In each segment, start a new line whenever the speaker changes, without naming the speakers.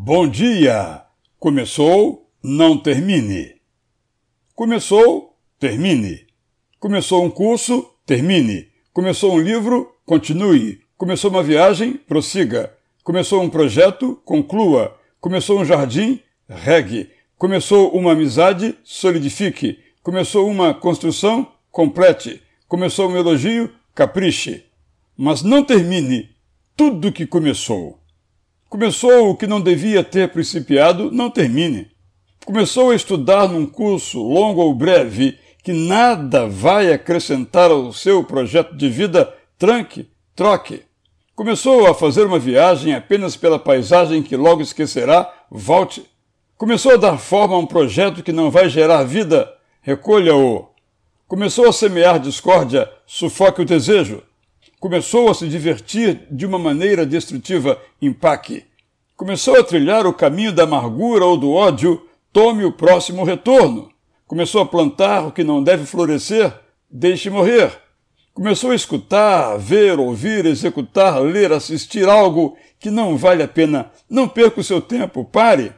Bom dia! Começou, não termine. Começou, termine. Começou um curso, termine. Começou um livro, continue. Começou uma viagem, prossiga. Começou um projeto, conclua. Começou um jardim, regue. Começou uma amizade, solidifique. Começou uma construção, complete. Começou um elogio, capriche. Mas não termine tudo que começou. Começou o que não devia ter principiado, não termine. Começou a estudar num curso, longo ou breve, que nada vai acrescentar ao seu projeto de vida, tranque, troque. Começou a fazer uma viagem apenas pela paisagem que logo esquecerá, volte. Começou a dar forma a um projeto que não vai gerar vida, recolha-o. Começou a semear discórdia, sufoque o desejo. Começou a se divertir de uma maneira destrutiva, empaque. Começou a trilhar o caminho da amargura ou do ódio, tome o próximo retorno. Começou a plantar o que não deve florescer, deixe morrer. Começou a escutar, ver, ouvir, executar, ler, assistir algo que não vale a pena. Não perca o seu tempo, pare.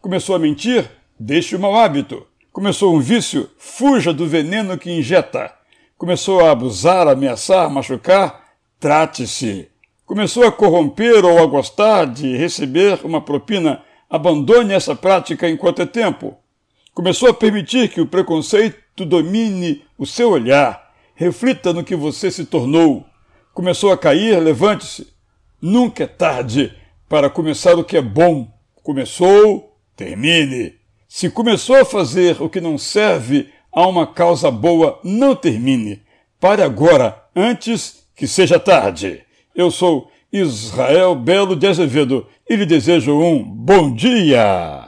Começou a mentir, deixe o mau hábito. Começou um vício, fuja do veneno que injeta começou a abusar, ameaçar, machucar, trate-se. Começou a corromper ou a gostar de receber uma propina, abandone essa prática enquanto é tempo. Começou a permitir que o preconceito domine o seu olhar. Reflita no que você se tornou. Começou a cair, levante-se. Nunca é tarde para começar o que é bom. Começou, termine. Se começou a fazer o que não serve a uma causa boa não termine. Pare agora, antes que seja tarde. Eu sou Israel Belo de Azevedo e lhe desejo um bom dia!